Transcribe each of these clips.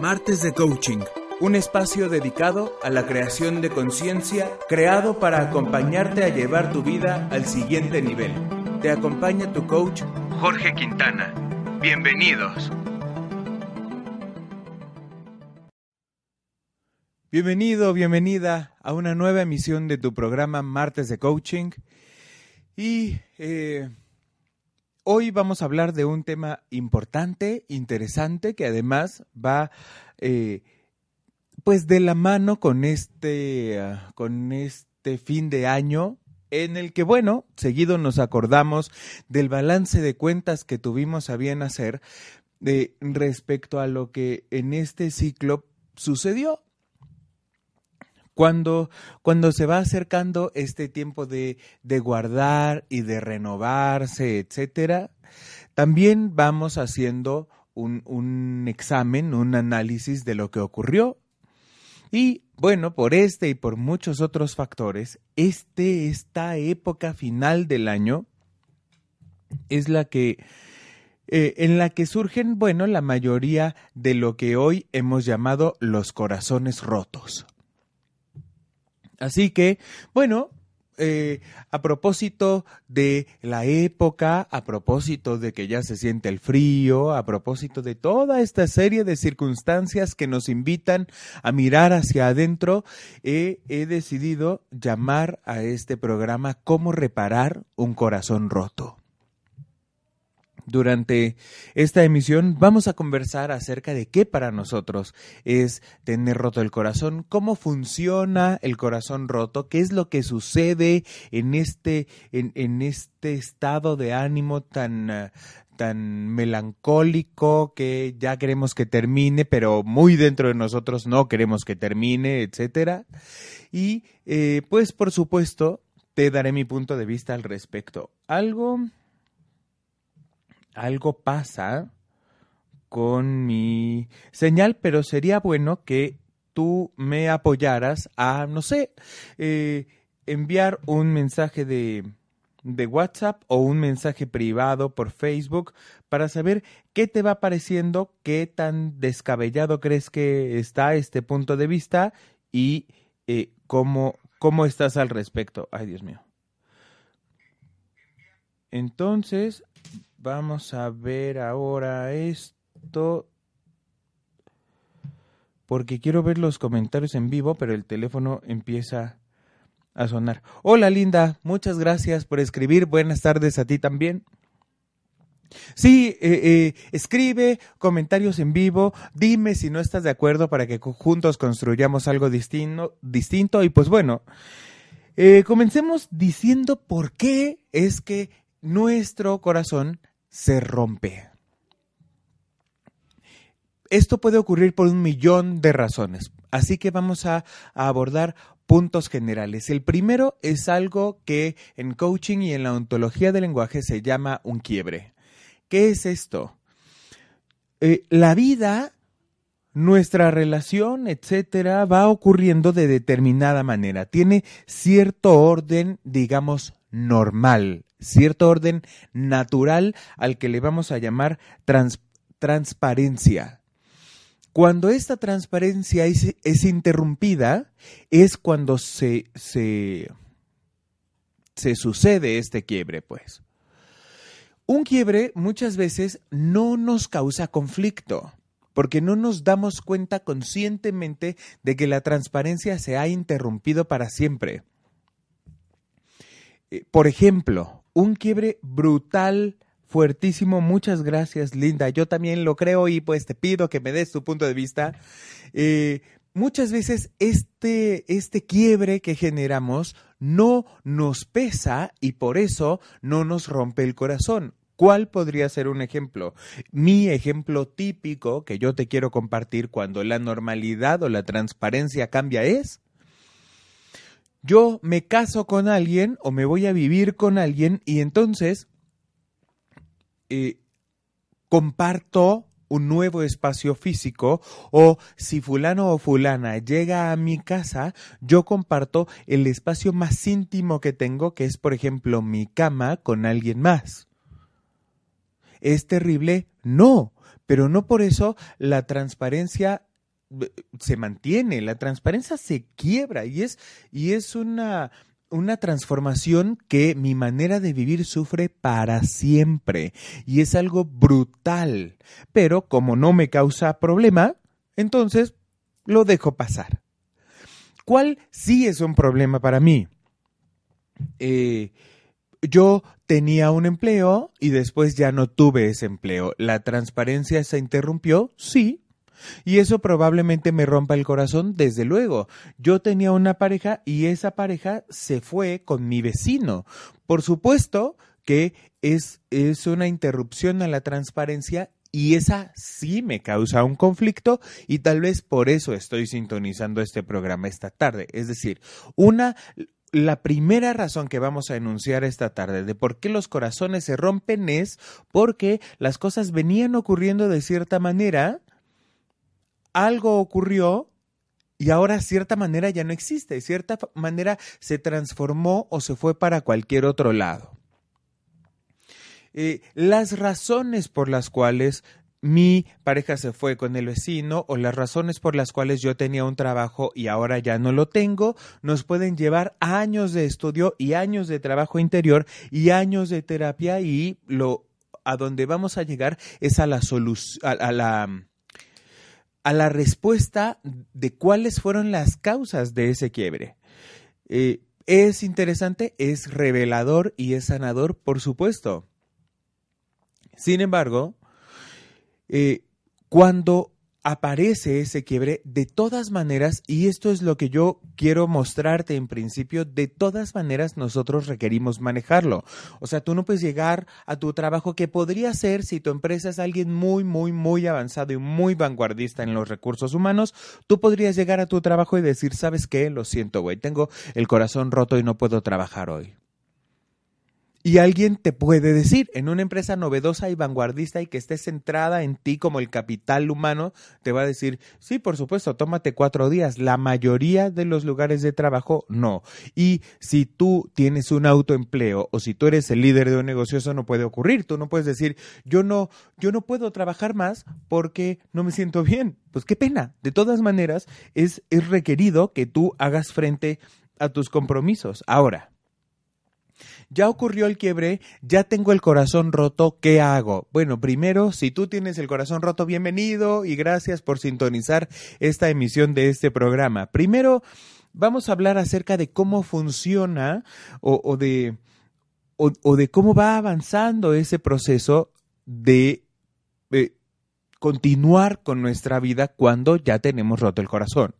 Martes de Coaching, un espacio dedicado a la creación de conciencia, creado para acompañarte a llevar tu vida al siguiente nivel. Te acompaña tu coach, Jorge Quintana. Bienvenidos. Bienvenido, bienvenida a una nueva emisión de tu programa Martes de Coaching. Y eh, hoy vamos a hablar de un tema importante, interesante, que además va eh, pues de la mano con este, ah, con este fin de año en el que, bueno, seguido nos acordamos del balance de cuentas que tuvimos a bien hacer de, respecto a lo que en este ciclo sucedió cuando, cuando se va acercando este tiempo de, de guardar y de renovarse, etcétera, también vamos haciendo un, un examen, un análisis de lo que ocurrió. Y bueno, por este y por muchos otros factores, este, esta época final del año es la que eh, en la que surgen, bueno, la mayoría de lo que hoy hemos llamado los corazones rotos. Así que, bueno, eh, a propósito de la época, a propósito de que ya se siente el frío, a propósito de toda esta serie de circunstancias que nos invitan a mirar hacia adentro, he decidido llamar a este programa Cómo reparar un corazón roto. Durante esta emisión vamos a conversar acerca de qué para nosotros es tener roto el corazón, cómo funciona el corazón roto, qué es lo que sucede en este, en, en este estado de ánimo tan, tan melancólico que ya queremos que termine, pero muy dentro de nosotros no queremos que termine, etcétera. Y eh, pues por supuesto te daré mi punto de vista al respecto. Algo algo pasa con mi señal, pero sería bueno que tú me apoyaras a, no sé, eh, enviar un mensaje de, de WhatsApp o un mensaje privado por Facebook para saber qué te va pareciendo, qué tan descabellado crees que está este punto de vista y eh, cómo, cómo estás al respecto. Ay, Dios mío. Entonces, Vamos a ver ahora esto. Porque quiero ver los comentarios en vivo, pero el teléfono empieza a sonar. Hola Linda, muchas gracias por escribir. Buenas tardes a ti también. Sí, eh, eh, escribe comentarios en vivo, dime si no estás de acuerdo para que juntos construyamos algo distinto. distinto. Y pues bueno, eh, comencemos diciendo por qué es que nuestro corazón se rompe. Esto puede ocurrir por un millón de razones, así que vamos a, abordar puntos generales. El primero es algo que en coaching y en la ontología del lenguaje se llama un quiebre. ¿Qué es esto? Eh, la vida, nuestra relación, etcétera, va ocurriendo de determinada manera. Tiene cierto orden, digamos, normal, cierto orden natural al que le vamos a llamar transparencia. Cuando esta transparencia es, interrumpida, es cuando se, se, se sucede este quiebre, pues. Un quiebre muchas veces no nos causa conflicto, porque no nos damos cuenta conscientemente de que la transparencia se ha interrumpido para siempre. Eh, por ejemplo, un quiebre brutal, fuertísimo. Muchas gracias, Linda. Yo también lo creo y pues te pido que me des tu punto de vista. Eh, muchas veces este, este quiebre que generamos no nos pesa y por eso no nos rompe el corazón. ¿Cuál podría ser un ejemplo? Mi ejemplo típico que yo te quiero compartir cuando la normalidad o la transparencia cambia es yo me caso con alguien o me voy a vivir con alguien y entonces eh, comparto un nuevo espacio físico o si fulano o fulana llega a mi casa, yo comparto el espacio más íntimo que tengo, que es por ejemplo mi cama con alguien más. ¿Es terrible? No, pero no por eso la transparencia se mantiene, la transparencia se quiebra y es, y es una, una transformación que mi manera de vivir sufre para siempre y es algo brutal. Pero como no me causa problema, entonces lo dejo pasar. ¿Cuál sí es un problema para mí? Eh, yo tenía un empleo y después ya no tuve ese empleo. ¿La transparencia se interrumpió? Sí. Y eso probablemente me rompa el corazón, desde luego. Yo tenía una pareja y esa pareja se fue con mi vecino. Por supuesto que es, es una interrupción a la transparencia y esa sí me causa un conflicto y tal vez por eso estoy sintonizando este programa esta tarde. Es decir, una, la primera razón que vamos a enunciar esta tarde de por qué los corazones se rompen es porque las cosas venían ocurriendo de cierta manera, algo ocurrió y ahora cierta manera ya no existe, de cierta manera se transformó o se fue para cualquier otro lado. Eh, las razones por las cuales mi pareja se fue con el vecino o las razones por las cuales yo tenía un trabajo y ahora ya no lo tengo, nos pueden llevar años de estudio y años de trabajo interior y años de terapia y lo a donde vamos a llegar es a la solución, a, la a la respuesta de cuáles fueron las causas de ese quiebre. Eh, es interesante, es revelador y es sanador, por supuesto. Sin embargo, eh, cuando aparece ese quiebre, de todas maneras, y esto es lo que yo quiero mostrarte en principio, de todas maneras nosotros requerimos manejarlo. O sea, tú no puedes llegar a tu trabajo que podría ser si tu empresa es alguien muy, muy, muy avanzado y muy vanguardista en los recursos humanos, tú podrías llegar a tu trabajo y decir, ¿sabes qué? Lo siento, güey, tengo el corazón roto y no puedo trabajar hoy. Y alguien te puede decir, en una empresa novedosa y vanguardista y que esté centrada en ti como el capital humano, te va a decir, sí, por supuesto, tómate cuatro días. La mayoría de los lugares de trabajo, no. Y si tú tienes un autoempleo o si tú eres el líder de un negocio, eso no puede ocurrir. Tú no puedes decir, yo no, yo no puedo trabajar más porque no me siento bien. Pues qué pena. De todas maneras, es, es requerido que tú hagas frente a tus compromisos. Ahora, ya ocurrió el quiebre, ya tengo el corazón roto, ¿qué hago? Bueno, primero, si tú tienes el corazón roto, bienvenido y gracias por sintonizar esta emisión de este programa. Primero, vamos a hablar acerca de cómo funciona o, de, o, de cómo va avanzando ese proceso de eh, continuar con nuestra vida cuando ya tenemos roto el corazón.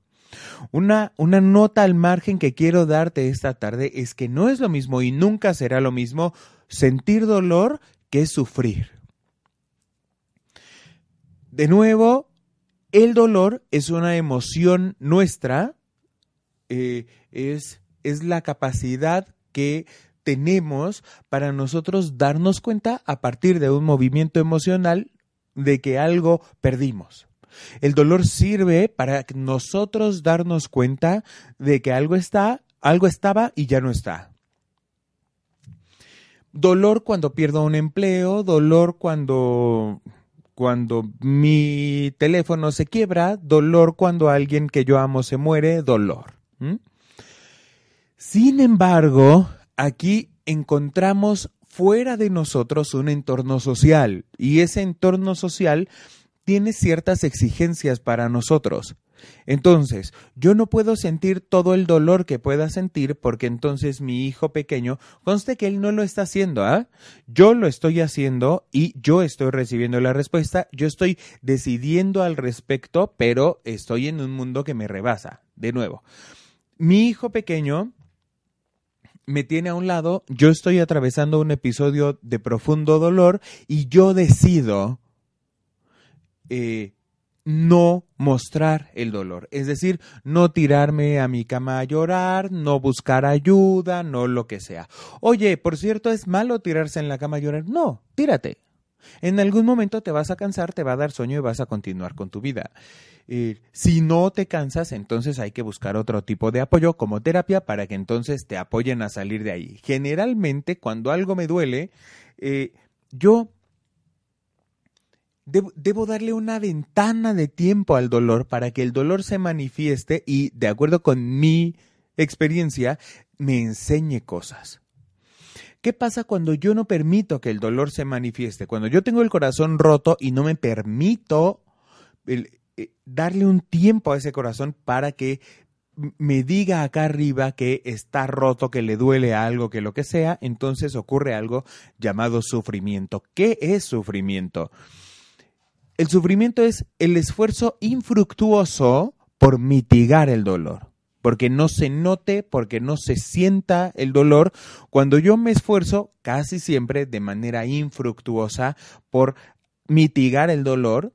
Una, una nota al margen que quiero darte esta tarde es que no es lo mismo y nunca será lo mismo sentir dolor que sufrir. De nuevo, el dolor es una emoción nuestra, eh, es, es la capacidad que tenemos para nosotros darnos cuenta a partir de un movimiento emocional de que algo perdimos. El dolor sirve para nosotros darnos cuenta de que algo está, algo estaba y ya no está. Dolor cuando pierdo un empleo, dolor cuando cuando mi teléfono se quiebra, dolor cuando alguien que yo amo se muere, dolor. Sin embargo, aquí encontramos fuera de nosotros un entorno social y ese entorno social tiene ciertas exigencias para nosotros. Entonces, yo no puedo sentir todo el dolor que pueda sentir porque entonces mi hijo pequeño, conste que él no lo está haciendo, ¿ah? Yo lo estoy haciendo y yo estoy recibiendo la respuesta, yo estoy decidiendo al respecto, pero estoy en un mundo que me rebasa. De nuevo, mi hijo pequeño me tiene a un lado, yo estoy atravesando un episodio de profundo dolor y yo decido eh, no mostrar el dolor, es decir, no tirarme a mi cama a llorar, no buscar ayuda, no lo que sea. Oye, por cierto, ¿es malo tirarse en la cama a llorar? No, tírate. En algún momento te vas a cansar, te va a dar sueño y vas a continuar con tu vida. Eh, si no te cansas, entonces hay que buscar otro tipo de apoyo como terapia para que entonces te apoyen a salir de ahí. Generalmente, cuando algo me duele, eh, yo debo, darle una ventana de tiempo al dolor para que el dolor se manifieste y, de acuerdo con mi experiencia, me enseñe cosas. ¿Qué pasa cuando yo no permito que el dolor se manifieste? Cuando yo tengo el corazón roto y no me permito eh, darle un tiempo a ese corazón para que me diga acá arriba que está roto, que le duele algo, que lo que sea, entonces ocurre algo llamado sufrimiento. ¿Qué es sufrimiento? El sufrimiento es el esfuerzo infructuoso por mitigar el dolor, porque no se note, porque no se sienta el dolor, cuando yo me esfuerzo casi siempre de manera infructuosa por mitigar el dolor,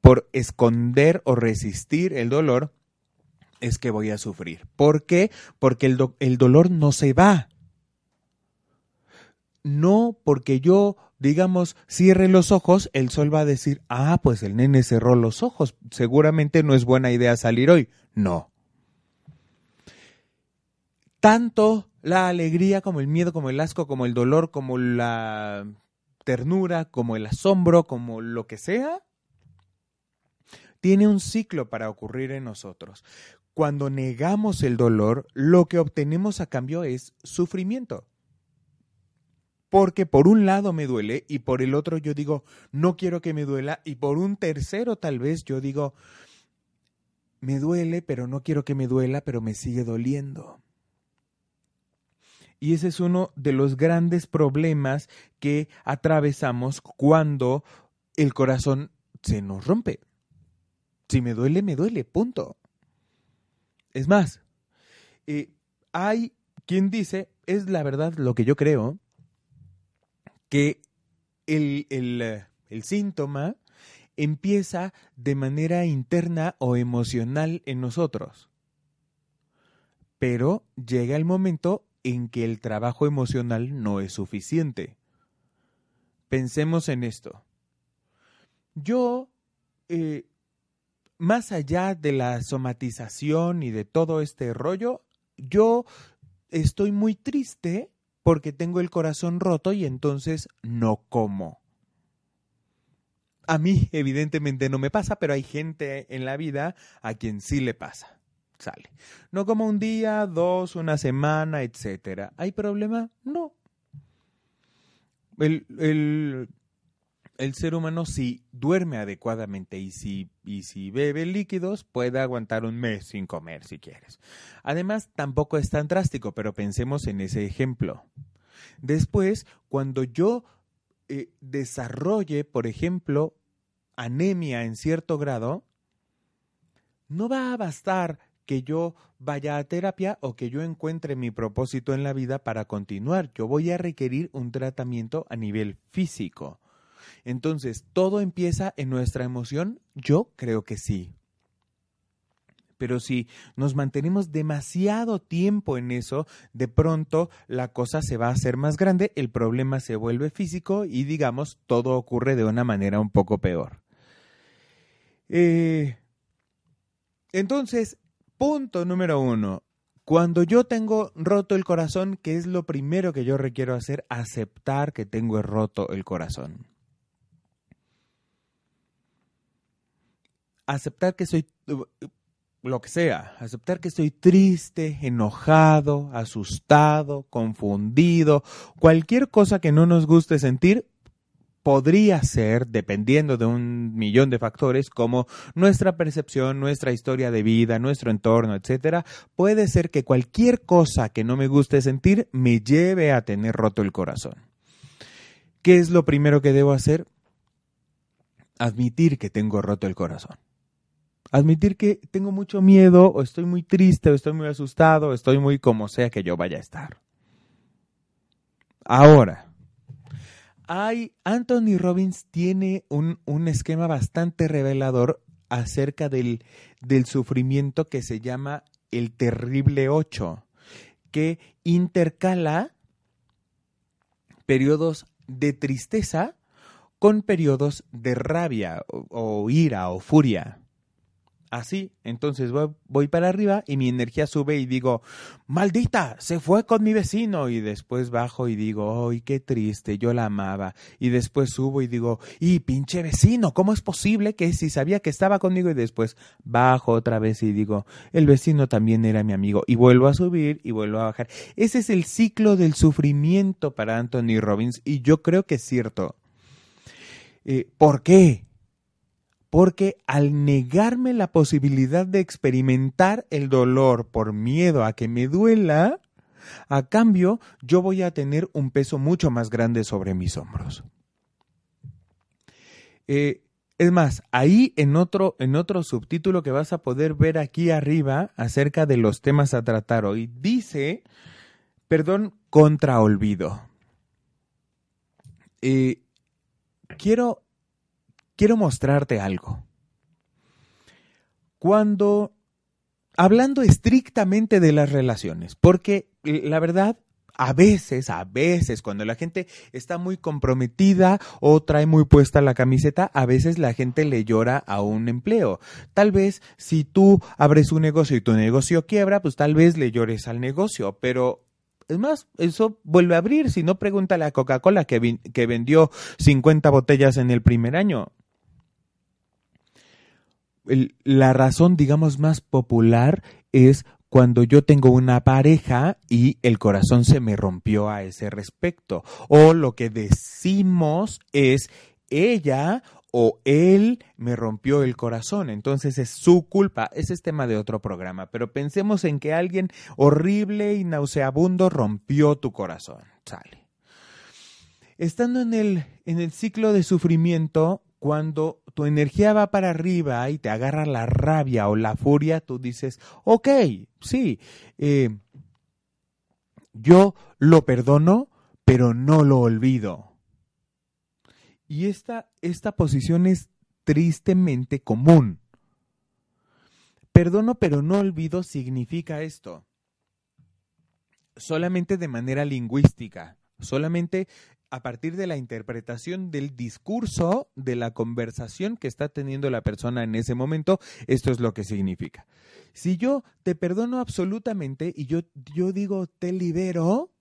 por esconder o resistir el dolor, es que voy a sufrir. ¿Por qué? Porque el, el dolor no se va. No porque yo digamos, cierre los ojos, el sol va a decir, ah, pues el nene cerró los ojos, seguramente no es buena idea salir hoy. No. Tanto la alegría como el miedo, como el asco, como el dolor, como la ternura, como el asombro, como lo que sea, tiene un ciclo para ocurrir en nosotros. Cuando negamos el dolor, lo que obtenemos a cambio es sufrimiento porque por un lado me duele y por el otro yo digo, no quiero que me duela y por un tercero tal vez yo digo, me duele, pero no quiero que me duela, pero me sigue doliendo. Y ese es uno de los grandes problemas que atravesamos cuando el corazón se nos rompe. Si me duele, me duele, punto. Es más, eh, hay quien dice, es la verdad lo que yo creo, que el, el, síntoma empieza de manera interna o emocional en nosotros. Pero llega el momento en que el trabajo emocional no es suficiente. Pensemos en esto. Yo, eh, más allá de la somatización y de todo este rollo, yo estoy muy triste porque tengo el corazón roto y entonces no como. A mí evidentemente no me pasa, pero hay gente en la vida a quien sí le pasa. Sale. No como un día, dos, una semana, etcétera. ¿Hay problema? No. El, el el ser humano si duerme adecuadamente y si, y si bebe líquidos puede aguantar un mes sin comer si quieres. Además, tampoco es tan drástico, pero pensemos en ese ejemplo. Después, cuando yo eh, desarrolle, por ejemplo, anemia en cierto grado, no va a bastar que yo vaya a terapia o que yo encuentre mi propósito en la vida para continuar. Yo voy a requerir un tratamiento a nivel físico. Entonces, ¿todo empieza en nuestra emoción? Yo creo que sí. Pero si nos mantenemos demasiado tiempo en eso, de pronto la cosa se va a hacer más grande, el problema se vuelve físico y digamos, todo ocurre de una manera un poco peor. Eh, entonces, punto número uno. Cuando yo tengo roto el corazón, ¿qué es lo primero que yo requiero hacer? Aceptar que tengo roto el corazón. Aceptar que soy lo que sea, aceptar que estoy triste, enojado, asustado, confundido, cualquier cosa que no nos guste sentir, podría ser, dependiendo de un millón de factores, como nuestra percepción, nuestra historia de vida, nuestro entorno, etcétera, puede ser que cualquier cosa que no me guste sentir me lleve a tener roto el corazón. ¿Qué es lo primero que debo hacer? Admitir que tengo roto el corazón admitir que tengo mucho miedo o estoy muy triste o estoy muy asustado o estoy muy como sea que yo vaya a estar. Ahora, hay, Anthony Robbins tiene un, un esquema bastante revelador acerca del, del sufrimiento que se llama el terrible 8, que intercala periodos de tristeza con periodos de rabia o ira o furia. Así, entonces voy, para arriba y mi energía sube y digo, maldita, se fue con mi vecino. Y después bajo y digo, ¡ay, qué triste! Yo la amaba. Y después subo y digo, ¡y pinche vecino! ¿Cómo es posible que si sabía que estaba conmigo? Y después bajo otra vez y digo, el vecino también era mi amigo. Y vuelvo a subir y vuelvo a bajar. Ese es el ciclo del sufrimiento para Anthony Robbins y yo creo que es cierto. Eh, ¿Por qué? Porque al negarme la posibilidad de experimentar el dolor por miedo a que me duela, a cambio yo voy a tener un peso mucho más grande sobre mis hombros. Eh, es más, ahí en otro, en otro subtítulo que vas a poder ver aquí arriba acerca de los temas a tratar hoy, dice, perdón, contra olvido. Eh, quiero quiero mostrarte algo. Cuando, hablando estrictamente de las relaciones, porque la verdad, a veces, a veces, cuando la gente está muy comprometida o trae muy puesta la camiseta, a veces la gente le llora a un empleo. Tal vez si tú abres un negocio y tu negocio quiebra, pues tal vez le llores al negocio, pero es más, eso vuelve a abrir. Si no, pregúntale a Coca-Cola que vendió 50 botellas en el primer año la razón, digamos, más popular es cuando yo tengo una pareja y el corazón se me rompió a ese respecto. O lo que decimos es ella o él me rompió el corazón, entonces es su culpa. Ese es tema de otro programa, pero pensemos en que alguien horrible y nauseabundo rompió tu corazón. Sale. Estando en el, en el ciclo de sufrimiento, cuando tu energía va para arriba y te agarra la rabia o la furia, tú dices, ok, sí, eh, yo lo perdono, pero no lo olvido. Y esta, esta posición es tristemente común. Perdono, pero no olvido significa esto. Solamente de manera lingüística, solamente a partir de la interpretación del discurso, de la conversación que está teniendo la persona en ese momento, esto es lo que significa. Si yo te perdono absolutamente y yo, yo digo te libero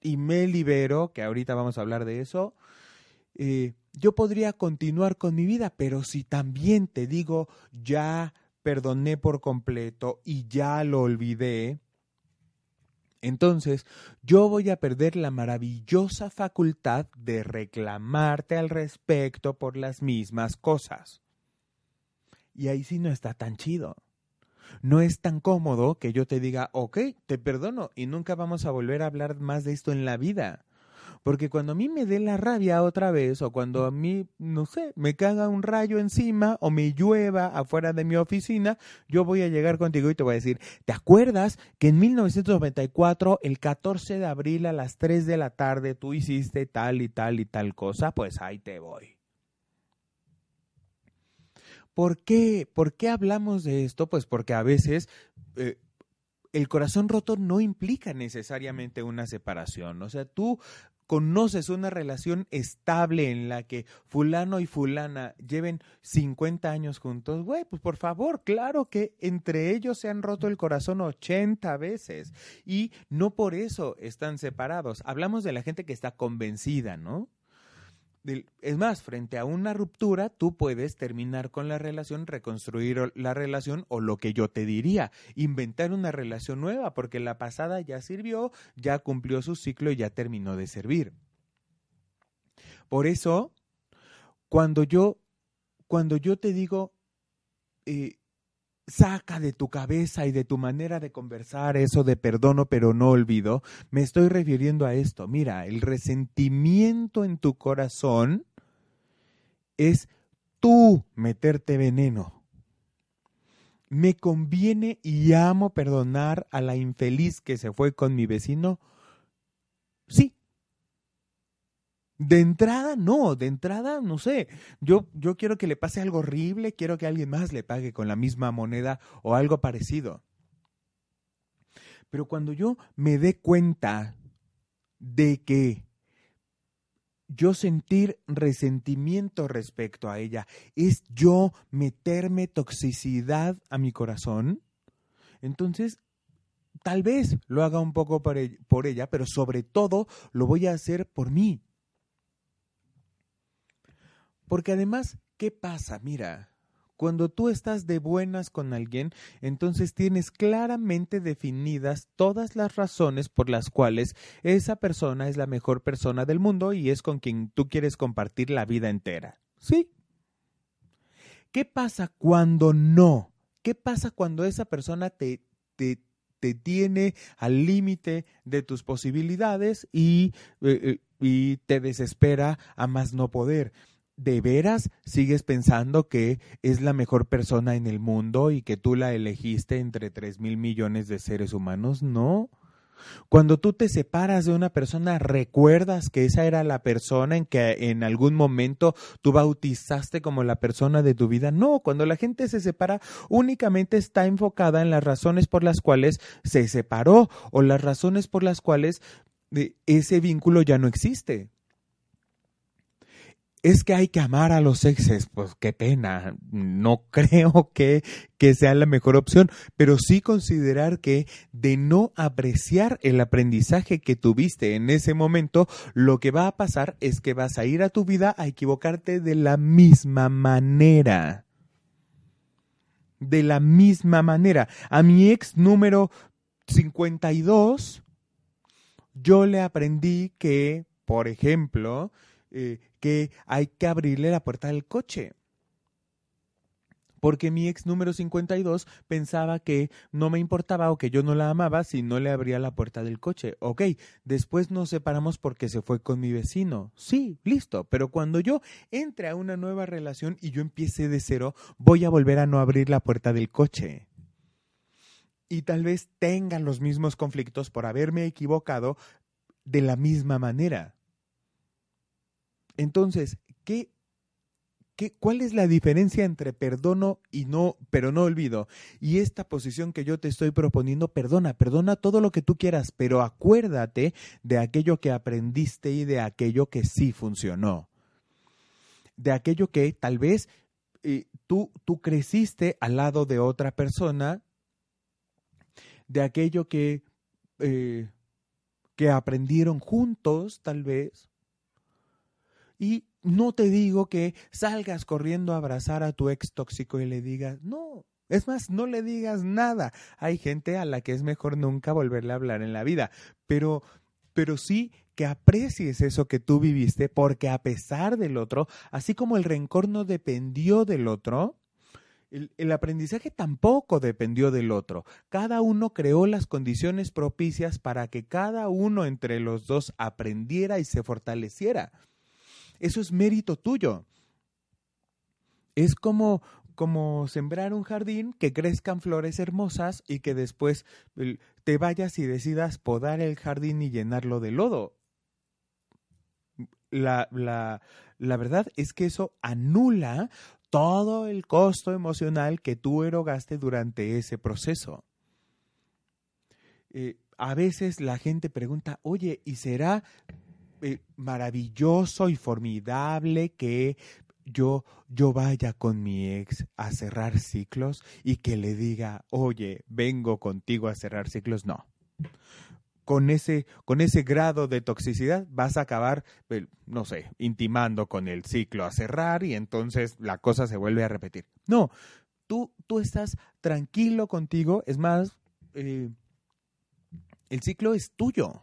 y me libero, que ahorita vamos a hablar de eso, eh, yo podría continuar con mi vida, pero si también te digo ya perdoné por completo y ya lo olvidé, entonces, yo voy a perder la maravillosa facultad de reclamarte al respecto por las mismas cosas. Y ahí sí no está tan chido. No es tan cómodo que yo te diga, ok, te perdono y nunca vamos a volver a hablar más de esto en la vida. Porque cuando a mí me dé la rabia otra vez, o cuando a mí, no sé, me caga un rayo encima, o me llueva afuera de mi oficina, yo voy a llegar contigo y te voy a decir, ¿te acuerdas que en 1994, el 14 de abril a las 3 de la tarde, tú hiciste tal y tal y tal cosa? Pues ahí te voy. ¿Por qué? ¿Por qué hablamos de esto? Pues porque a veces eh, el corazón roto no implica necesariamente una separación. O sea, tú conoces una relación estable en la que fulano y fulana lleven 50 años juntos, güey, pues por favor, claro que entre ellos se han roto el corazón 80 veces y no por eso están separados. Hablamos de la gente que está convencida, ¿no? Es más, frente a una ruptura, tú puedes terminar con la relación, reconstruir la relación o lo que yo te diría, inventar una relación nueva, porque la pasada ya sirvió, ya cumplió su ciclo y ya terminó de servir. Por eso, cuando yo, cuando yo te digo, eh, saca de tu cabeza y de tu manera de conversar eso de perdono pero no olvido, me estoy refiriendo a esto. Mira, el resentimiento en tu corazón es tú meterte veneno. ¿Me conviene y amo perdonar a la infeliz que se fue con mi vecino? Sí, de entrada, no, de entrada, no sé. Yo, yo quiero que le pase algo horrible, quiero que alguien más le pague con la misma moneda o algo parecido. Pero cuando yo me dé cuenta de que yo sentir resentimiento respecto a ella, es yo meterme toxicidad a mi corazón, entonces tal vez lo haga un poco por ella, pero sobre todo lo voy a hacer por mí. Porque además, ¿qué pasa? Mira, cuando tú estás de buenas con alguien, entonces tienes claramente definidas todas las razones por las cuales esa persona es la mejor persona del mundo y es con quien tú quieres compartir la vida entera. ¿Sí? ¿Qué pasa cuando no? ¿Qué pasa cuando esa persona te, te, te tiene al límite de tus posibilidades y, eh, eh, y te desespera a más no poder? ¿De veras sigues pensando que es la mejor persona en el mundo y que tú la elegiste entre tres mil millones de seres humanos? No. Cuando tú te separas de una persona, ¿recuerdas que esa era la persona en que en algún momento tú bautizaste como la persona de tu vida? No, cuando la gente se separa, únicamente está enfocada en las razones por las cuales se separó o las razones por las cuales eh, ese vínculo ya no existe es que hay que amar a los exes, pues qué pena, no creo que, que, sea la mejor opción, pero sí considerar que de no apreciar el aprendizaje que tuviste en ese momento, lo que va a pasar es que vas a ir a tu vida a equivocarte de la misma manera. De la misma manera. A mi ex número 52, yo le aprendí que, por ejemplo, eh, que hay que abrirle la puerta del coche. Porque mi ex número 52 pensaba que no me importaba o que yo no la amaba si no le abría la puerta del coche. Ok, después nos separamos porque se fue con mi vecino. Sí, listo. Pero cuando yo entre a una nueva relación y yo empiece de cero, voy a volver a no abrir la puerta del coche. Y tal vez tenga los mismos conflictos por haberme equivocado de la misma manera. Entonces, ¿qué, qué, ¿cuál es la diferencia entre perdono y no, pero no olvido? Y esta posición que yo te estoy proponiendo, perdona, perdona todo lo que tú quieras, pero acuérdate de aquello que aprendiste y de aquello que sí funcionó. De aquello que tal vez eh, tú, tú creciste al lado de otra persona, de aquello que, eh, que aprendieron juntos, tal vez, y no te digo que salgas corriendo a abrazar a tu ex tóxico y le digas, no, es más, no le digas nada. Hay gente a la que es mejor nunca volverle a hablar en la vida, pero, pero sí que aprecies eso que tú viviste, porque a pesar del otro, así como el rencor no dependió del otro, el, el, aprendizaje tampoco dependió del otro. Cada uno creó las condiciones propicias para que cada uno entre los dos aprendiera y se fortaleciera. Eso es mérito tuyo. Es como, como sembrar un jardín, que crezcan flores hermosas y que después te vayas y decidas podar el jardín y llenarlo de lodo. La, la, la verdad es que eso anula todo el costo emocional que tú erogaste durante ese proceso. Eh, a veces la gente pregunta, oye, ¿y será eh, maravilloso y formidable que yo, yo vaya con mi ex a cerrar ciclos y que le diga, oye, vengo contigo a cerrar ciclos. No. Con ese, con ese grado de toxicidad vas a acabar, eh, no sé, intimando con el ciclo a cerrar y entonces la cosa se vuelve a repetir. No, tú, tú estás tranquilo contigo, es más, eh, el ciclo es tuyo.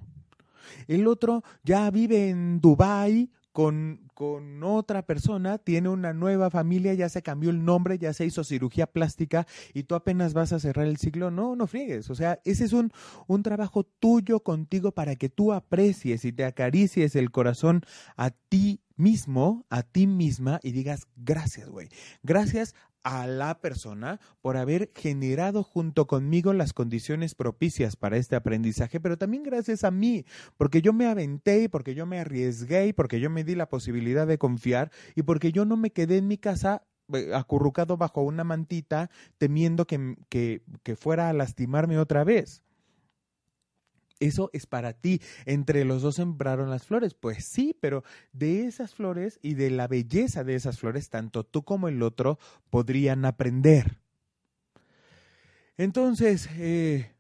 El otro ya vive en Dubái con, con, otra persona, tiene una nueva familia, ya se cambió el nombre, ya se hizo cirugía plástica y tú apenas vas a cerrar el ciclo. No, no friegues. O sea, ese es un, un trabajo tuyo contigo para que tú aprecies y te acaricies el corazón a ti mismo, a ti misma y digas gracias, güey. Gracias a la persona por haber generado junto conmigo las condiciones propicias para este aprendizaje, pero también gracias a mí, porque yo me aventé y porque yo me arriesgué y porque yo me di la posibilidad de confiar y porque yo no me quedé en mi casa eh, acurrucado bajo una mantita temiendo que, que, que fuera a lastimarme otra vez. Eso es para ti. Entre los dos sembraron las flores. Pues sí, pero de esas flores y de la belleza de esas flores, tanto tú como el otro podrían aprender. Entonces, eh,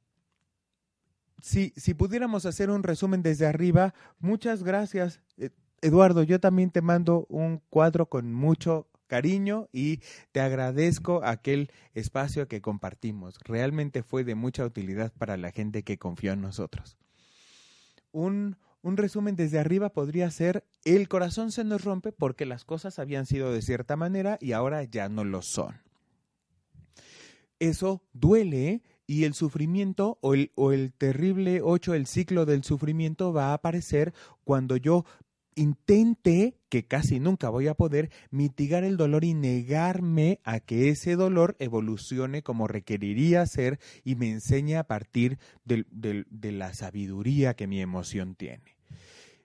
si, si pudiéramos hacer un resumen desde arriba, muchas gracias. Eh, Eduardo, yo también te mando un cuadro con mucho cariño y te agradezco aquel espacio que compartimos. Realmente fue de mucha utilidad para la gente que confió en nosotros. Un, un resumen desde arriba podría ser, el corazón se nos rompe porque las cosas habían sido de cierta manera y ahora ya no lo son. Eso duele y el sufrimiento o el, o el terrible ocho, el ciclo del sufrimiento va a aparecer cuando yo intente, que casi nunca voy a poder, mitigar el dolor y negarme a que ese dolor evolucione como requeriría ser y me enseñe a partir de la sabiduría que mi emoción tiene.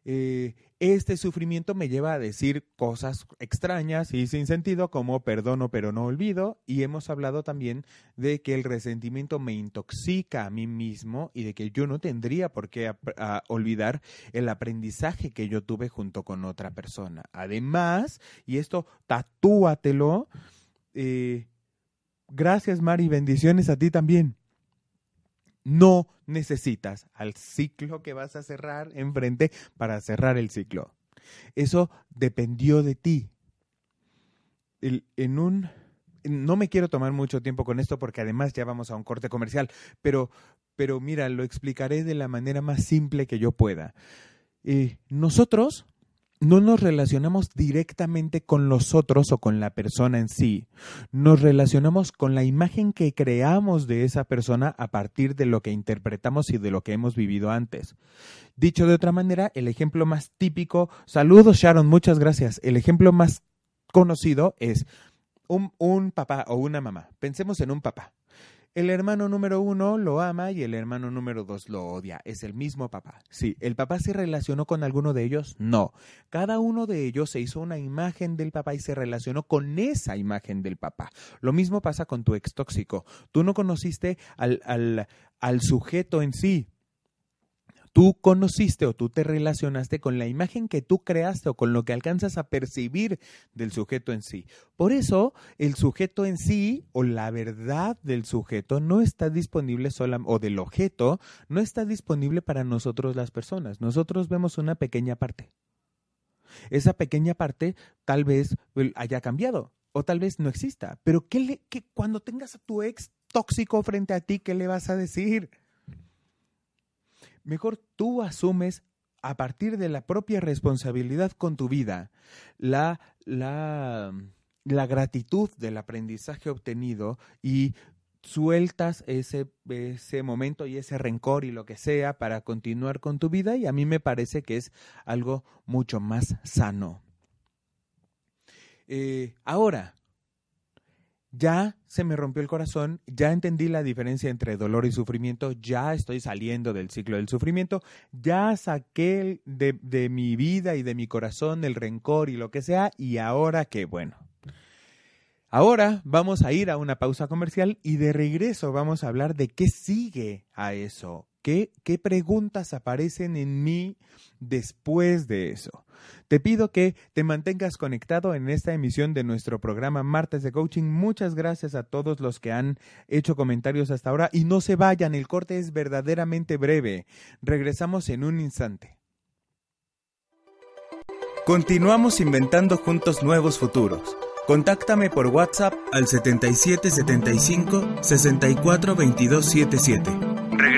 Eh, este sufrimiento me lleva a decir cosas extrañas y sin sentido como perdono pero no olvido y hemos hablado también de que el resentimiento me intoxica a mí mismo y de que yo no tendría por qué olvidar el aprendizaje que yo tuve junto con otra persona. Además, y esto tatúatelo, eh, gracias Mari, bendiciones a ti también no necesitas al ciclo que vas a cerrar enfrente para cerrar el ciclo. Eso dependió de ti. en un no me quiero tomar mucho tiempo con esto porque además ya vamos a un corte comercial, pero, pero mira, lo explicaré de la manera más simple que yo pueda. Eh, nosotros no nos relacionamos directamente con los otros o con la persona en sí. Nos relacionamos con la imagen que creamos de esa persona a partir de lo que interpretamos y de lo que hemos vivido antes. Dicho de otra manera, el ejemplo más típico, saludos Sharon, muchas gracias. El ejemplo más conocido es un, un papá o una mamá. Pensemos en un papá. El hermano número uno lo ama y el hermano número dos lo odia. Es el mismo papá. Sí, ¿el papá se relacionó con alguno de ellos? No. Cada uno de ellos se hizo una imagen del papá y se relacionó con esa imagen del papá. Lo mismo pasa con tu ex tóxico. Tú no conociste al, al, al sujeto en sí, tú conociste o tú te relacionaste con la imagen que tú creaste o con lo que alcanzas a percibir del sujeto en sí. Por eso el sujeto en sí o la verdad del sujeto no está disponible sola o del objeto no está disponible para nosotros las personas. Nosotros vemos una pequeña parte. Esa pequeña parte tal vez haya cambiado o tal vez no exista. Pero ¿qué le, qué, cuando tengas a tu ex tóxico frente a ti, ¿qué le vas a decir? Mejor tú asumes a partir de la propia responsabilidad con tu vida la, la, la gratitud del aprendizaje obtenido y sueltas ese, ese momento y ese rencor y lo que sea para continuar con tu vida y a mí me parece que es algo mucho más sano. Eh, ahora, ya se me rompió el corazón, ya entendí la diferencia entre dolor y sufrimiento, ya estoy saliendo del ciclo del sufrimiento, ya saqué de, de, mi vida y de mi corazón el rencor y lo que sea, y ahora qué bueno. Ahora vamos a ir a una pausa comercial y de regreso vamos a hablar de qué sigue a eso, ¿Qué, ¿Qué, preguntas aparecen en mí después de eso? Te pido que te mantengas conectado en esta emisión de nuestro programa Martes de Coaching. Muchas gracias a todos los que han hecho comentarios hasta ahora y no se vayan, el corte es verdaderamente breve. Regresamos en un instante. Continuamos inventando juntos nuevos futuros. Contáctame por WhatsApp al 7775 642277.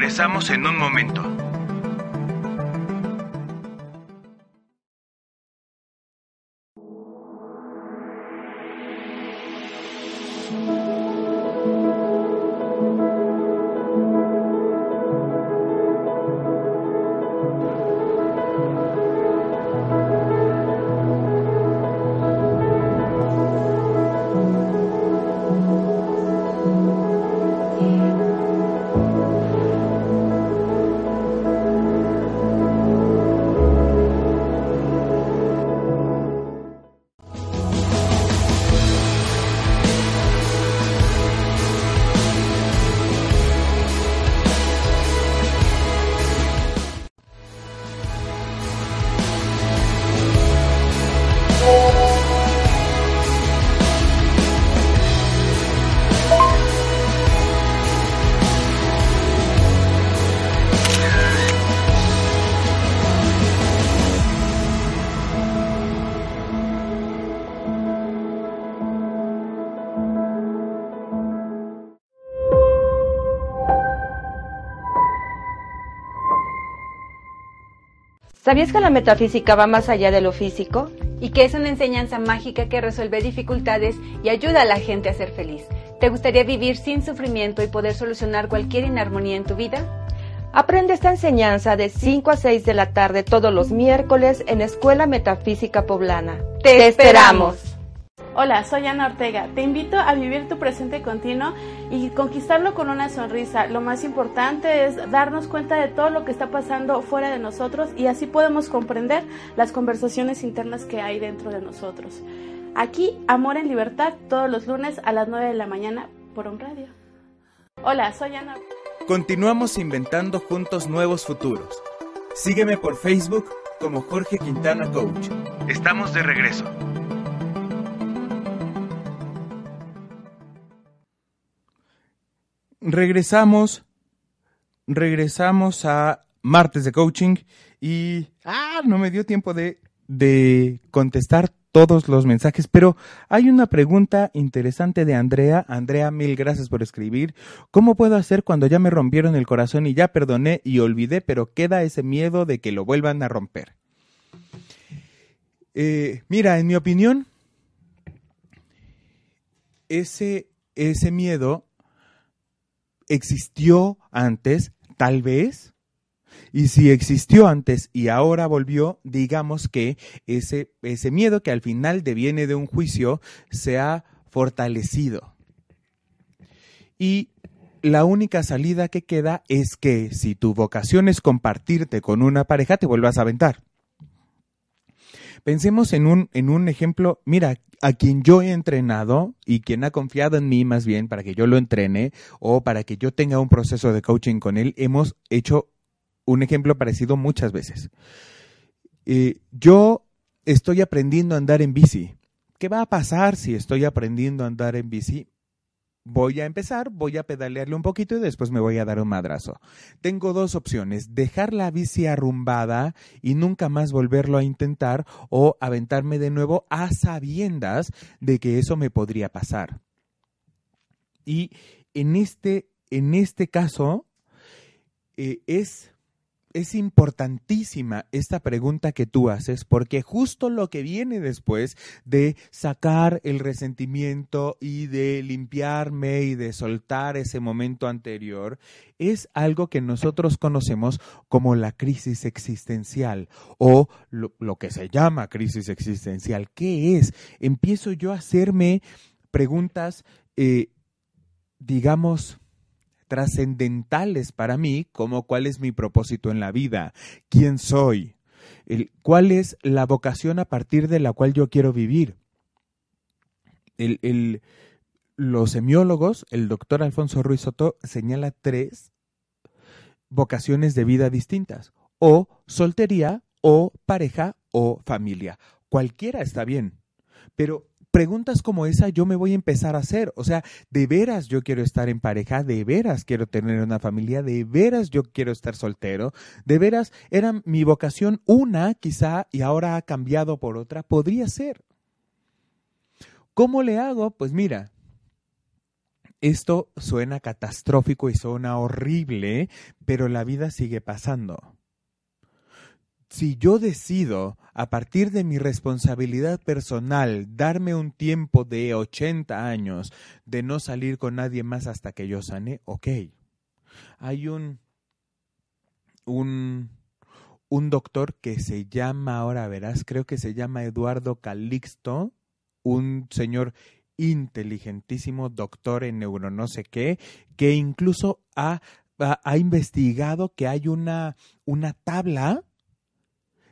Regresamos en un momento. ¿Sabías que la metafísica va más allá de lo físico? Y que es una enseñanza mágica que resuelve dificultades y ayuda a la gente a ser feliz. ¿Te gustaría vivir sin sufrimiento y poder solucionar cualquier inarmonía en tu vida? Aprende esta enseñanza de 5 a 6 de la tarde todos los miércoles en Escuela Metafísica Poblana. ¡Te esperamos! Hola, soy Ana Ortega. Te invito a vivir tu presente continuo y conquistarlo con una sonrisa. Lo más importante es darnos cuenta de todo lo que está pasando fuera de nosotros y así podemos comprender las conversaciones internas que hay dentro de nosotros. Aquí, Amor en Libertad, todos los lunes a las 9 de la mañana por un radio. Hola, soy Ana. Continuamos inventando juntos nuevos futuros. Sígueme por Facebook como Jorge Quintana Coach. Estamos de regreso. Regresamos, regresamos a martes de coaching y, ah, no me dio tiempo de, de contestar todos los mensajes, pero hay una pregunta interesante de Andrea. Andrea, mil gracias por escribir. ¿Cómo puedo hacer cuando ya me rompieron el corazón y ya perdoné y olvidé, pero queda ese miedo de que lo vuelvan a romper? Eh, mira, en mi opinión, ese, ese miedo existió antes, tal vez. Y si existió antes y ahora volvió, digamos que ese, ese miedo que al final deviene de un juicio se ha fortalecido. Y la única salida que queda es que si tu vocación es compartirte con una pareja, te vuelvas a aventar. Pensemos en un, en un ejemplo, mira, a quien yo he entrenado y quien ha confiado en mí más bien para que yo lo entrene o para que yo tenga un proceso de coaching con él, hemos hecho un ejemplo parecido muchas veces. Eh, yo estoy aprendiendo a andar en bici. ¿Qué va a pasar si estoy aprendiendo a andar en bici? Voy a empezar, voy a pedalearle un poquito y después me voy a dar un madrazo. Tengo dos opciones, dejar la bici arrumbada y nunca más volverlo a intentar o aventarme de nuevo a sabiendas de que eso me podría pasar. Y en este, en este caso eh, es es importantísima esta pregunta que tú haces porque justo lo que viene después de sacar el resentimiento y de limpiarme y de soltar ese momento anterior es algo que nosotros conocemos como la crisis existencial o lo, que se llama crisis existencial. ¿Qué es? Empiezo yo a hacerme preguntas, eh, digamos, trascendentales para mí, como cuál es mi propósito en la vida, quién soy, cuál es la vocación a partir de la cual yo quiero vivir. los semiólogos, el doctor Alfonso Ruiz Soto señala tres vocaciones de vida distintas, o soltería, o pareja, o familia. Cualquiera está bien, pero preguntas como esa yo me voy a empezar a hacer. O sea, de veras yo quiero estar en pareja, de veras quiero tener una familia, de veras yo quiero estar soltero, de veras era mi vocación una quizá y ahora ha cambiado por otra. Podría ser. ¿Cómo le hago? Pues mira, esto suena catastrófico y suena horrible, pero la vida sigue pasando si yo decido, a partir de mi responsabilidad personal, darme un tiempo de 80 años de no salir con nadie más hasta que yo sane, ok. Hay un, un, un doctor que se llama, ahora verás, creo que se llama Eduardo Calixto, un señor inteligentísimo, doctor en neuro no sé qué, que incluso ha, ha, ha investigado que hay una, una tabla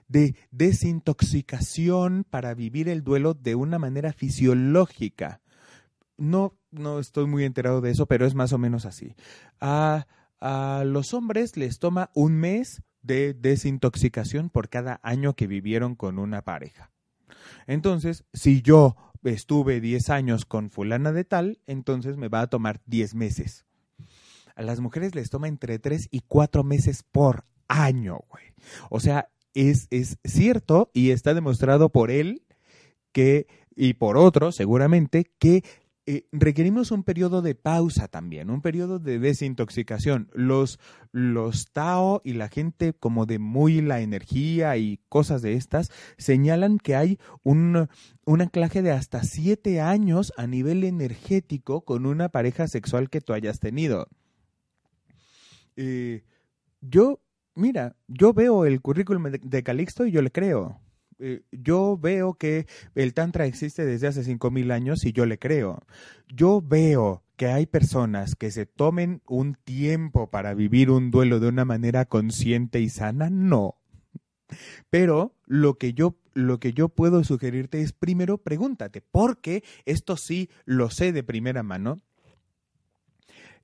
de desintoxicación para vivir el duelo de una manera fisiológica. No, no estoy muy enterado de eso, pero es más o menos así. A, a los hombres les toma un mes de desintoxicación por cada año que vivieron con una pareja. Entonces, si yo estuve 10 años con fulana de tal, entonces me va a tomar 10 meses. A las mujeres les toma entre 3 y 4 meses por año, güey. O sea, es, es cierto y está demostrado por él que, y por otros seguramente, que eh, requerimos un periodo de pausa también, un periodo de desintoxicación. Los, los Tao y la gente como de muy la energía y cosas de estas señalan que hay un, un anclaje de hasta siete años a nivel energético con una pareja sexual que tú hayas tenido. Eh, yo, mira, yo veo el currículum de Calixto y yo le creo. Eh, yo veo que el Tantra existe desde hace 5.000 años y yo le creo. Yo veo que hay personas que se tomen un tiempo para vivir un duelo de una manera consciente y sana, no. Pero lo que yo lo que yo puedo sugerirte es primero pregúntate, porque esto sí lo sé de primera mano.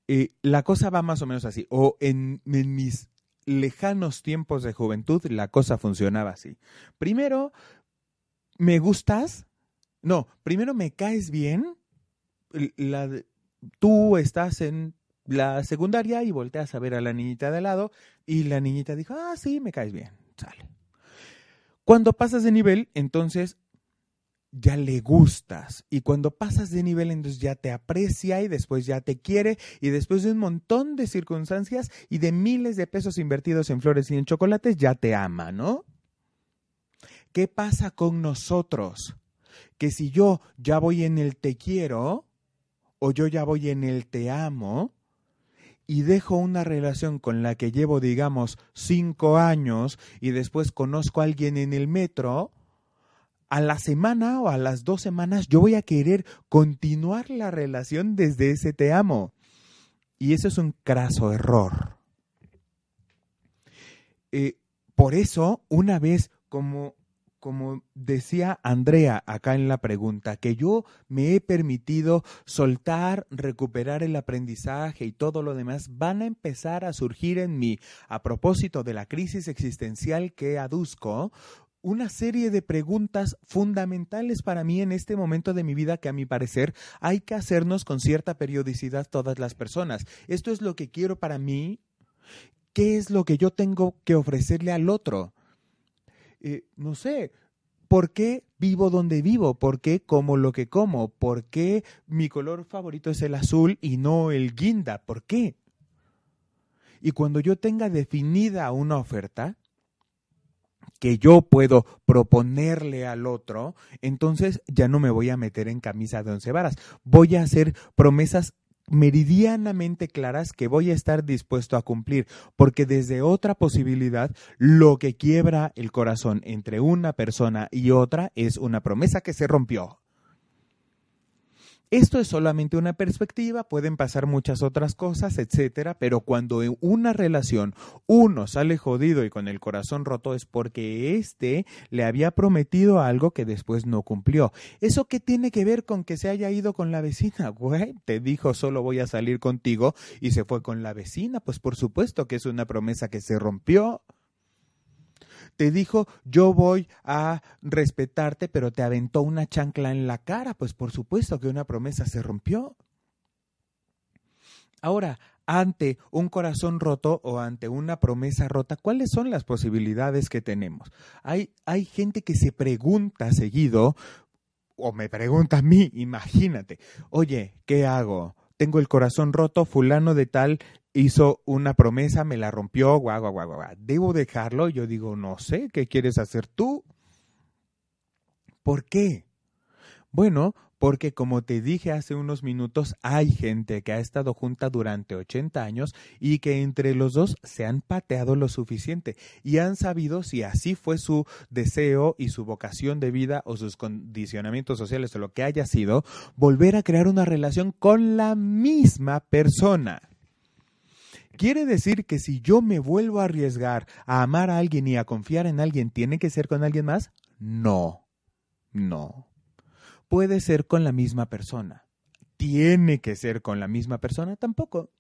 Eh, la cosa va más o menos así. O en, en mis lejanos tiempos de juventud la cosa funcionaba así. Primero, ¿me gustas? No, primero me caes bien. La, tú estás en la secundaria y volteas a ver a la niñita de lado y la niñita dijo, ah, sí, me caes bien. Sale. Cuando pasas de nivel, entonces ya le gustas. Y cuando pasas de nivel, entonces ya te aprecia y después ya te quiere. Y después de un montón de circunstancias y de miles de pesos invertidos en flores y en chocolates, ya te ama, ¿no? ¿Qué pasa con nosotros? Que si yo ya voy en el te quiero o yo ya voy en el te amo, y dejo una relación con la que llevo, digamos, cinco años y después conozco a alguien en el metro, a la semana o a las dos semanas yo voy a querer continuar la relación desde ese te amo. Y eso es un craso error. Eh, por eso, una vez, como, como decía Andrea acá en la pregunta, que yo me he permitido soltar, recuperar el aprendizaje y todo lo demás, van a empezar a surgir en mí, a propósito de la crisis existencial que aduzco, una serie de preguntas fundamentales para mí en este momento de mi vida que a mi parecer hay que hacernos con cierta periodicidad todas las personas. Esto es lo que quiero para mí. ¿Qué es lo que yo tengo que ofrecerle al otro? Eh, no sé, ¿por qué vivo donde vivo? ¿Por qué como lo que como? ¿Por qué mi color favorito es el azul y no el guinda? ¿Por qué? Y cuando yo tenga definida una oferta, que yo puedo proponerle al otro, entonces ya no me voy a meter en camisa de once varas. Voy a hacer promesas meridianamente claras que voy a estar dispuesto a cumplir, porque desde otra posibilidad, lo que quiebra el corazón entre una persona y otra es una promesa que se rompió. Esto es solamente una perspectiva, pueden pasar muchas otras cosas, etcétera, pero cuando en una relación uno sale jodido y con el corazón roto es porque éste le había prometido algo que después no cumplió. ¿Eso qué tiene que ver con que se haya ido con la vecina? Güey, te dijo solo voy a salir contigo y se fue con la vecina. Pues por supuesto que es una promesa que se rompió te dijo, yo voy a respetarte, pero te aventó una chancla en la cara, pues por supuesto que una promesa se rompió. Ahora, ante un corazón roto o ante una promesa rota, ¿cuáles son las posibilidades que tenemos? Hay, hay gente que se pregunta seguido, o me pregunta a mí, imagínate, oye, ¿qué hago? Tengo el corazón roto, fulano de tal hizo una promesa, me la rompió, guau, guau, guau, guau. ¿Debo dejarlo? Yo digo, no sé, ¿qué quieres hacer tú? ¿Por qué? Bueno, porque como te dije hace unos minutos, hay gente que ha estado junta durante 80 años y que entre los dos se han pateado lo suficiente y han sabido si así fue su deseo y su vocación de vida o sus condicionamientos sociales o lo que haya sido, volver a crear una relación con la misma persona. ¿Quiere decir que si yo me vuelvo a arriesgar a amar a alguien y a confiar en alguien, tiene que ser con alguien más? No, no. Puede ser con la misma persona. ¿Tiene que ser con la misma persona? Tampoco.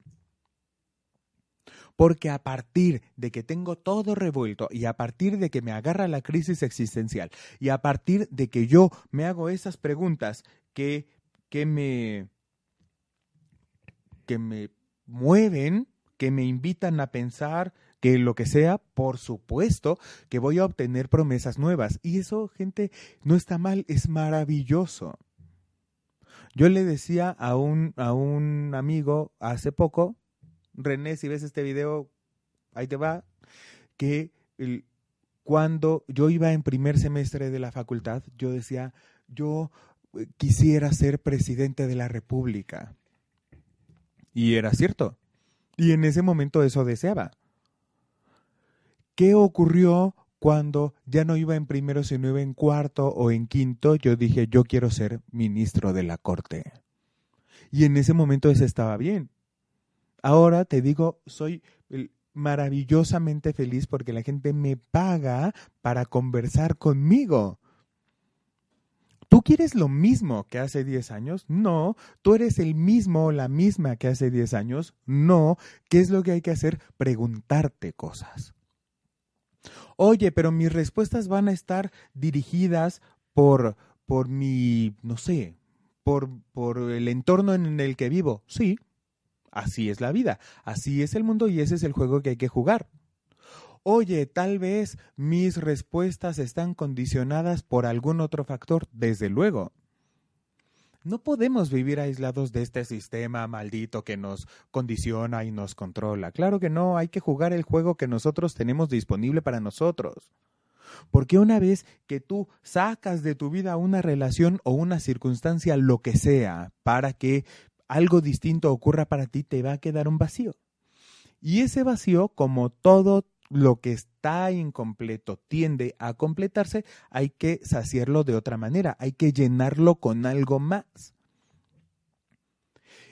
Porque a partir de que tengo todo revuelto y a partir de que me agarra la crisis existencial y a partir de que yo me hago esas preguntas que, que me que me mueven que me invitan a pensar que lo que sea, por supuesto que voy a obtener promesas nuevas. Y eso, gente, no está mal, es maravilloso. Yo le decía a un, a un amigo hace poco, René, si ves este video, ahí te va, que cuando yo iba en primer semestre de la facultad, yo decía, yo eh, quisiera ser presidente de la República. Y era cierto. Y en ese momento eso deseaba. ¿Qué ocurrió cuando ya no iba en primero, sino iba en cuarto o en quinto? Yo dije, yo quiero ser ministro de la Corte. Y en ese momento eso estaba bien. Ahora te digo, soy maravillosamente feliz porque la gente me paga para conversar conmigo. ¿Tú quieres lo mismo que hace 10 años? No. ¿Tú eres el mismo o la misma que hace 10 años? No. ¿Qué es lo que hay que hacer? Preguntarte cosas. Oye, pero mis respuestas van a estar dirigidas por, por mi, no sé, por, por el entorno en el que vivo. Sí, así es la vida, así es el mundo y ese es el juego que hay que jugar. Oye, tal vez mis respuestas están condicionadas por algún otro factor, desde luego. No podemos vivir aislados de este sistema maldito que nos condiciona y nos controla. Claro que no, hay que jugar el juego que nosotros tenemos disponible para nosotros. Porque una vez que tú sacas de tu vida una relación o una circunstancia, lo que sea, para que algo distinto ocurra para ti, te va a quedar un vacío. Y ese vacío, como todo lo que está incompleto tiende a completarse, hay que saciarlo de otra manera, hay que llenarlo con algo más.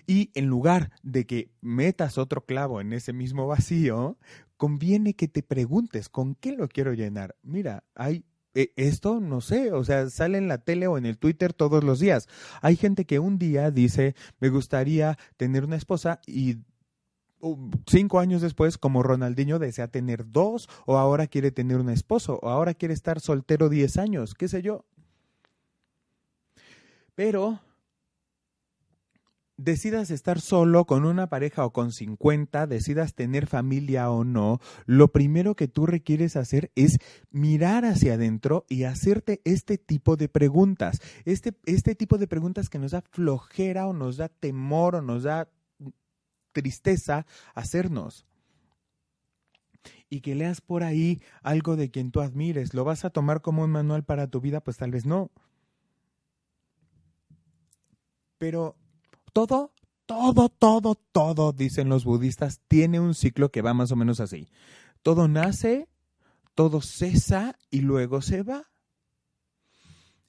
Y en lugar de que metas otro clavo en ese mismo vacío, conviene que te preguntes, ¿con qué lo quiero llenar? Mira, hay e, esto no sé, o sea, sale en la tele o en el Twitter todos los días. Hay gente que un día dice, me gustaría tener una esposa y cinco años después, como Ronaldinho desea tener dos, o ahora quiere tener un esposo, o ahora quiere estar soltero diez años, qué sé yo. Pero decidas estar solo con una pareja o con cincuenta, decidas tener familia o no, lo primero que tú requieres hacer es mirar hacia adentro y hacerte este tipo de preguntas. Este, este tipo de preguntas que nos da flojera o nos da temor o nos da tristeza hacernos. Y que leas por ahí algo de quien tú admires, ¿lo vas a tomar como un manual para tu vida? Pues tal vez no. Pero todo, todo, todo, todo, dicen los budistas, tiene un ciclo que va más o menos así. Todo nace, todo cesa y luego se va.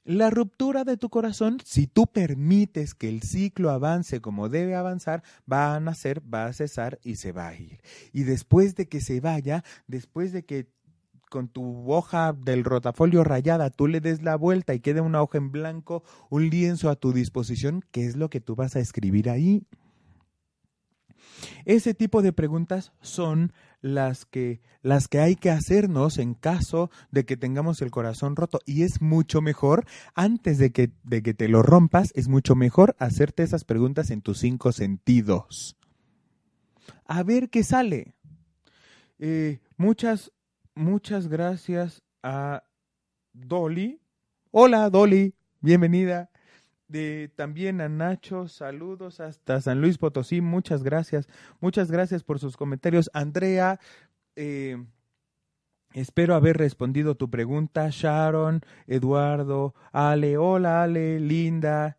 La ruptura de tu corazón, si tú permites que el ciclo avance como debe avanzar, va a nacer, va a cesar y se va a ir. Y después de que se vaya, después de que con tu hoja del rotafolio rayada tú le des la vuelta y quede una hoja en blanco, un lienzo a tu disposición, ¿qué es lo que tú vas a escribir ahí? Ese tipo de preguntas son las que, las que hay que hacernos en caso de que tengamos el corazón roto. Y es mucho mejor, antes de que, de que te lo rompas, es mucho mejor hacerte esas preguntas en tus cinco sentidos. A ver qué sale. Eh, muchas, muchas gracias a Dolly. Hola, Dolly, bienvenida de también a Nacho, saludos hasta San Luis Potosí, muchas gracias, muchas gracias por sus comentarios. Andrea, eh, espero haber respondido tu pregunta. Sharon, Eduardo, Ale, hola Ale, Linda,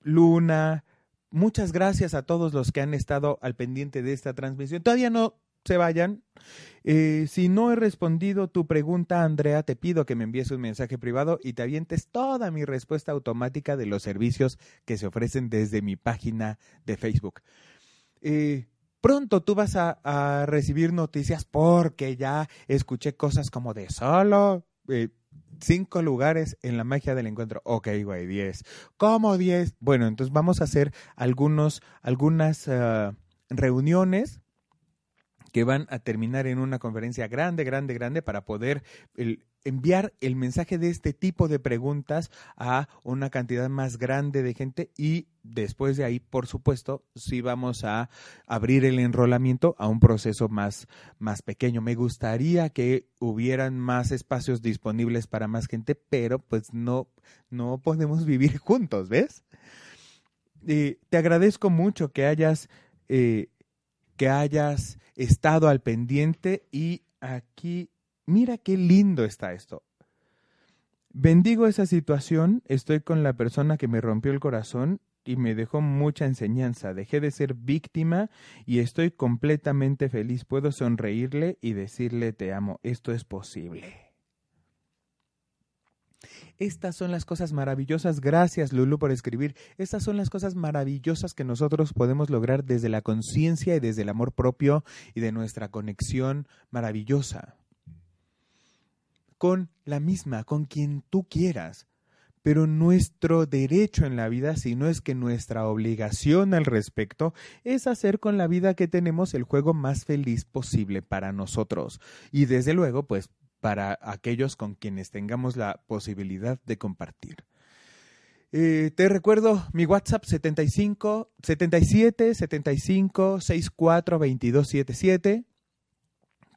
Luna, muchas gracias a todos los que han estado al pendiente de esta transmisión. Todavía no se vayan. Eh, si no he respondido tu pregunta, Andrea, te pido que me envíes un mensaje privado y te avientes toda mi respuesta automática de los servicios que se ofrecen desde mi página de Facebook. Eh, pronto tú vas a, recibir noticias porque ya escuché cosas como de solo eh, cinco lugares en la magia del encuentro. Ok, güey, diez. ¿Cómo diez? Bueno, entonces vamos a hacer algunos, algunas reuniones que van a terminar en una conferencia grande, grande, grande para poder enviar el mensaje de este tipo de preguntas a una cantidad más grande de gente y después de ahí, por supuesto, sí vamos a abrir el enrolamiento a un proceso más, más pequeño. Me gustaría que hubieran más espacios disponibles para más gente, pero pues no, no podemos vivir juntos, ¿ves? Eh, te agradezco mucho que hayas, eh, que hayas estado al pendiente y aquí, mira qué lindo está esto. Bendigo esa situación, estoy con la persona que me rompió el corazón y me dejó mucha enseñanza. Dejé de ser víctima y estoy completamente feliz. Puedo sonreírle y decirle te amo. Esto es posible. Estas son las cosas maravillosas. Gracias, Lulu, por escribir. Estas son las cosas maravillosas que nosotros podemos lograr desde la conciencia y desde el amor propio y de nuestra conexión maravillosa. Con la misma, con quien tú quieras. Pero nuestro derecho en la vida, si no es que nuestra obligación al respecto, es hacer con la vida que tenemos el juego más feliz posible para nosotros. Y desde luego, pues para aquellos con quienes tengamos la posibilidad de compartir. Eh, te recuerdo mi WhatsApp 75 77 75 64 22 77.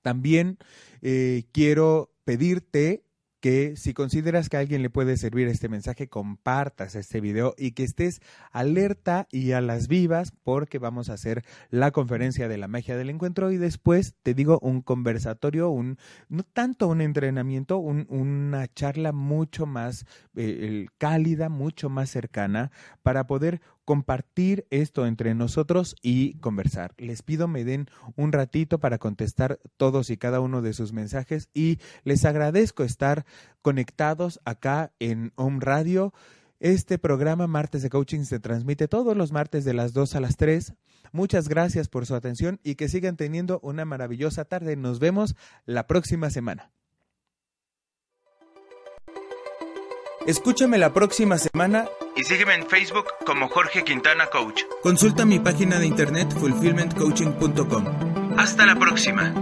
También eh, quiero pedirte que si consideras que a alguien le puede servir este mensaje, compartas este video y que estés alerta y a las vivas porque vamos a hacer la conferencia de la magia del encuentro y después te digo un conversatorio, un no tanto un entrenamiento, una charla mucho más eh, cálida, mucho más cercana para poder compartir esto entre nosotros y conversar. Les pido me den un ratito para contestar todos y cada uno de sus mensajes y les agradezco estar conectados acá en Home Radio. Este programa Martes de Coaching se transmite todos los martes de las 2 a las 3. Muchas gracias por su atención y que sigan teniendo una maravillosa tarde. Nos vemos la próxima semana. Escúchame la próxima semana y sígueme en Facebook como Jorge Quintana Coach. Consulta mi página de internet fulfillmentcoaching.com. Hasta la próxima.